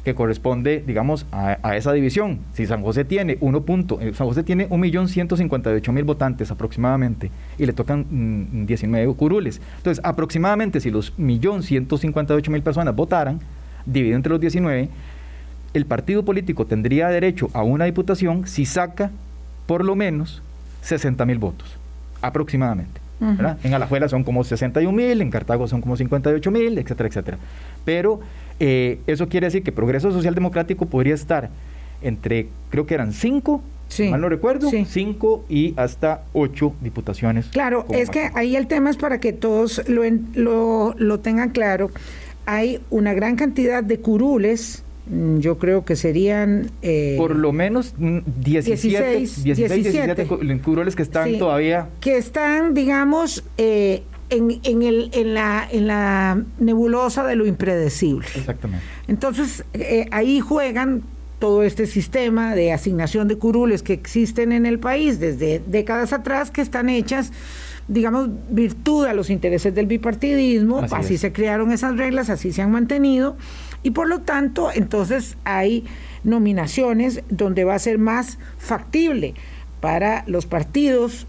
que corresponde, digamos, a, esa división. Si San José tiene 1 punto, eh, San José tiene 1.158.000 votantes aproximadamente y le tocan 19 mm, curules. Entonces, aproximadamente si los 1.158.000 personas votaran, dividido entre los 19, el partido político tendría derecho a una diputación si saca por lo menos 60.000 votos, aproximadamente. En Alajuela son como 61 mil, en Cartago son como 58 mil, etcétera, etcétera. Pero eh, eso quiere decir que Progreso Social Democrático podría estar entre, creo que eran cinco, mal no recuerdo, cinco y hasta ocho diputaciones. Claro, es que ahí el tema es para que todos lo, lo, lo tengan claro. Hay una gran cantidad de curules yo creo que serían... Eh, Por lo menos 17, 17, que están todavía... Que están, digamos, eh, en, en, el, en, la, en la nebulosa de lo impredecible. Exactamente. Entonces, eh, ahí juegan todo este sistema de asignación de curules que existen en el país desde décadas atrás, que están hechas digamos, virtud a los intereses del bipartidismo, así se crearon esas reglas, así se han mantenido, y por lo tanto, entonces hay nominaciones donde va a ser más factible para los partidos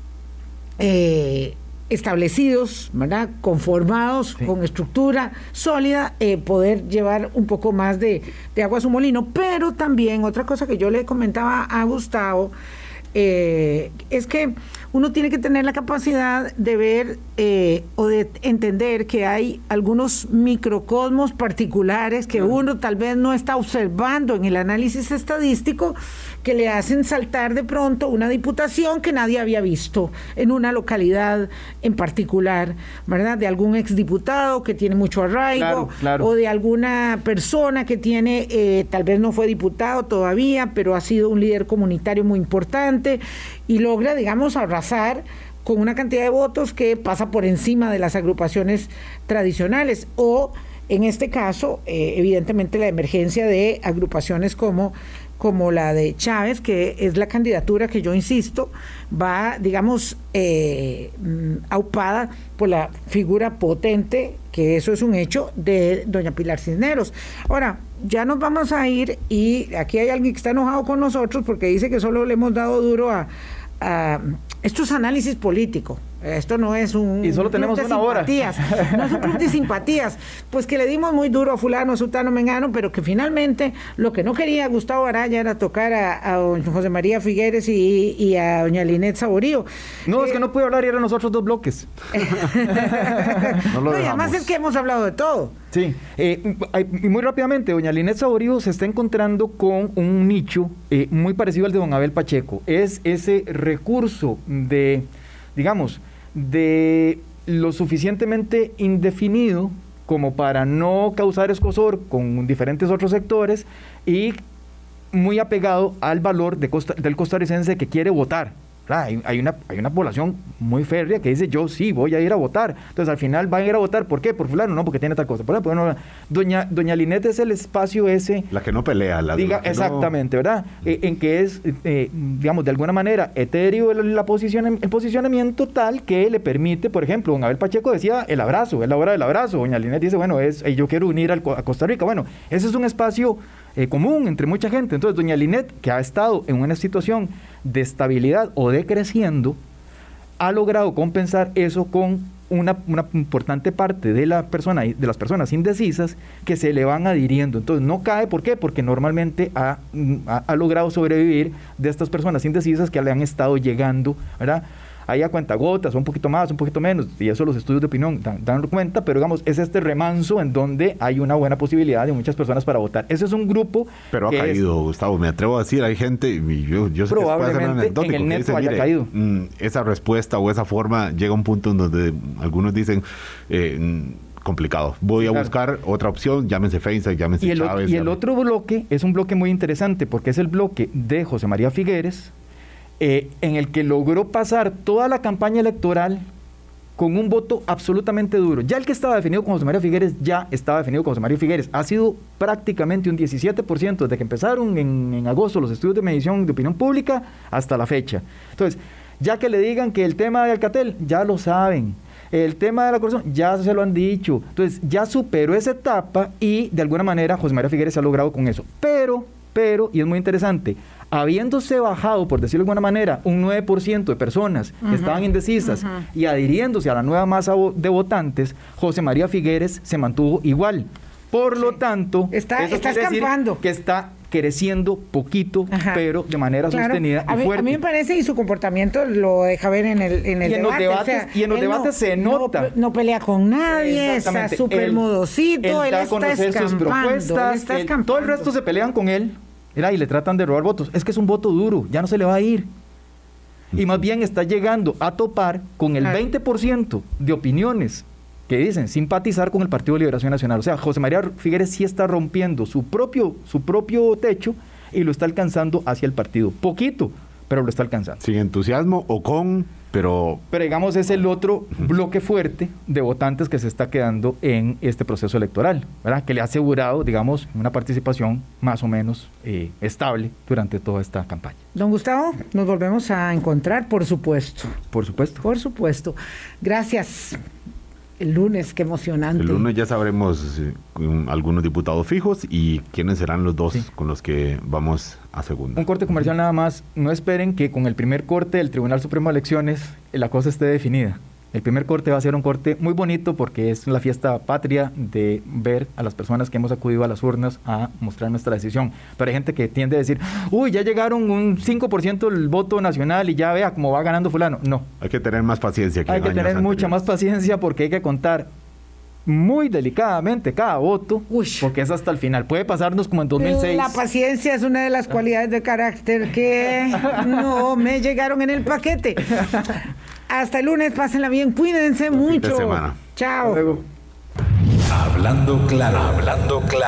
eh, establecidos, ¿verdad? conformados, con estructura sólida, eh, poder llevar un poco más de, de, agua a su molino. Pero también otra cosa que yo le comentaba a Gustavo, eh, es que uno tiene que tener la capacidad de ver eh, o de entender que hay algunos microcosmos particulares que uno tal vez no está observando en el análisis estadístico que le hacen saltar de pronto una diputación que nadie había visto en una localidad en particular, ¿verdad? De algún exdiputado que tiene mucho arraigo o de alguna persona que tiene, eh, tal vez no fue diputado todavía, pero ha sido un líder comunitario muy importante y logra, digamos, arrasar con una cantidad de votos que pasa por encima de las agrupaciones tradicionales o en este caso, eh, evidentemente, la emergencia de agrupaciones como, como la de Chávez, que es la candidatura que yo insisto, va, digamos, eh, mm, aupada por la figura potente, que eso es un hecho, de doña Pilar Cisneros. Ahora, ya nos vamos a ir y aquí hay alguien que está enojado con nosotros porque dice que solo le hemos dado duro a, esto es análisis político. Esto no es un. Y solo tenemos una hora. No es un club de simpatías. Pues que le dimos muy duro a Fulano, Sultano, Mengano, pero que finalmente lo que no quería Gustavo Araya era tocar a, José María Figueres y, a doña Linet Saborío. No, es que eh, no pude hablar y eran nosotros dos bloques. no y además es que hemos hablado de todo. Sí. Eh, muy rápidamente, doña Linet Saborío se está encontrando con un nicho eh, muy parecido al de don Abel Pacheco. Es ese recurso de, digamos, de lo suficientemente indefinido como para no causar escosor con diferentes otros sectores y muy apegado al valor de del costarricense que quiere votar. Hay, una, hay una población muy férrea que dice, yo sí, voy a ir a votar. Entonces, al final van a ir a votar. ¿Por qué? Por fulano, no, porque tiene tal cosa. Por doña, doña Linette es el espacio ese... La que no pelea. La, diga, exactamente, ¿verdad? Eh, en que es, eh, digamos, de alguna manera etéreo el, la posición, el posicionamiento tal que le permite, por ejemplo, don Abel Pacheco decía el abrazo, es la hora del abrazo. Doña Linette dice, bueno, es, yo quiero unir al, a Costa Rica. Bueno, ese es un espacio eh, común entre mucha gente. Entonces, doña Linet, que ha estado en una situación de estabilidad o decreciendo, ha logrado compensar eso con una, importante parte de, la persona, de las personas indecisas que se le van adhiriendo. Entonces no cae, ¿por qué? Porque normalmente ha, ha, logrado sobrevivir de estas personas indecisas que le han estado llegando ahí a cuenta gotas, un poquito más, un poquito menos, y eso los estudios de opinión dan, dan cuenta, pero digamos, es este remanso en donde hay una buena posibilidad de muchas personas para votar. Ese es un grupo. Pero ha caído, Gustavo, me atrevo a decir, hay gente, y yo, yo sé probablemente que en el neto haya caído. Mm, esa respuesta o esa forma llega a un punto en donde algunos dicen. Eh, complicado. Voy a buscar otra opción, llámense Facebook, llámense y el, Chávez. Y el otro bloque es un bloque muy interesante porque es el bloque de José María Figueres, eh, en el que logró pasar toda la campaña electoral con un voto absolutamente duro. Ya el que estaba definido con José María Figueres ya estaba definido con José María Figueres. Ha sido prácticamente un 17% desde que empezaron en, en agosto los estudios de medición de opinión pública hasta la fecha. Entonces, ya que le digan que el tema de Alcatel, ya lo saben el tema de la corrupción, ya se lo han dicho. Entonces, ya superó esa etapa y de alguna manera José María Figueres ha logrado con eso. Pero, pero, y es muy interesante, habiéndose bajado, por decirlo de alguna manera, un 9% de personas que estaban indecisas y adhiriéndose a la nueva masa de votantes, José María Figueres se mantuvo igual. Por lo tanto, está, eso está escampando. que está creciendo poquito, pero de manera sostenida y a fuerte. Mí, a mí me parece, y su comportamiento lo deja ver en el, en el y en debate. Los debates y en los debates se nota. No, pelea con nadie, está súper modosito, él, está sus propuestas, todo el resto se pelean con él y le tratan de robar votos. Es que es un voto duro, ya no se le va a ir. Y más bien está llegando a topar con el 20% de opiniones que dicen simpatizar con el Partido de Liberación Nacional. O sea, José María Figueres sí está rompiendo su propio, su propio techo y lo está alcanzando hacia el partido. Poquito, pero lo está alcanzando. Sin entusiasmo o con, pero... Pero digamos es el otro bloque fuerte de votantes que se está quedando en este proceso electoral, ¿verdad? Que le ha asegurado, digamos, una participación más o menos eh, estable durante toda esta campaña. Don Gustavo, nos volvemos a encontrar, por supuesto. Por supuesto. Por supuesto. Gracias. El lunes, qué emocionante. El lunes ya sabremos eh, algunos diputados fijos y quiénes serán los dos con los que vamos a segunda. Un corte comercial nada más. No esperen que con el primer corte del Tribunal Supremo de Elecciones la cosa esté definida. El primer corte va a ser un corte muy bonito porque es la fiesta patria de ver a las personas que hemos acudido a las urnas a mostrar nuestra decisión. Pero hay gente que tiende a decir, uy, ya llegaron un 5% del voto nacional y ya vea cómo va ganando fulano. No. Hay que tener más paciencia. Que hay que tener mucha más paciencia porque hay que contar muy delicadamente cada voto, porque es hasta el final. Puede pasarnos como en 2006. La paciencia es una de las cualidades de carácter que no me llegaron en el paquete. Hasta el lunes, pásenla bien, cuídense mucho. semana. Chao. Hablando claro, hablando claro.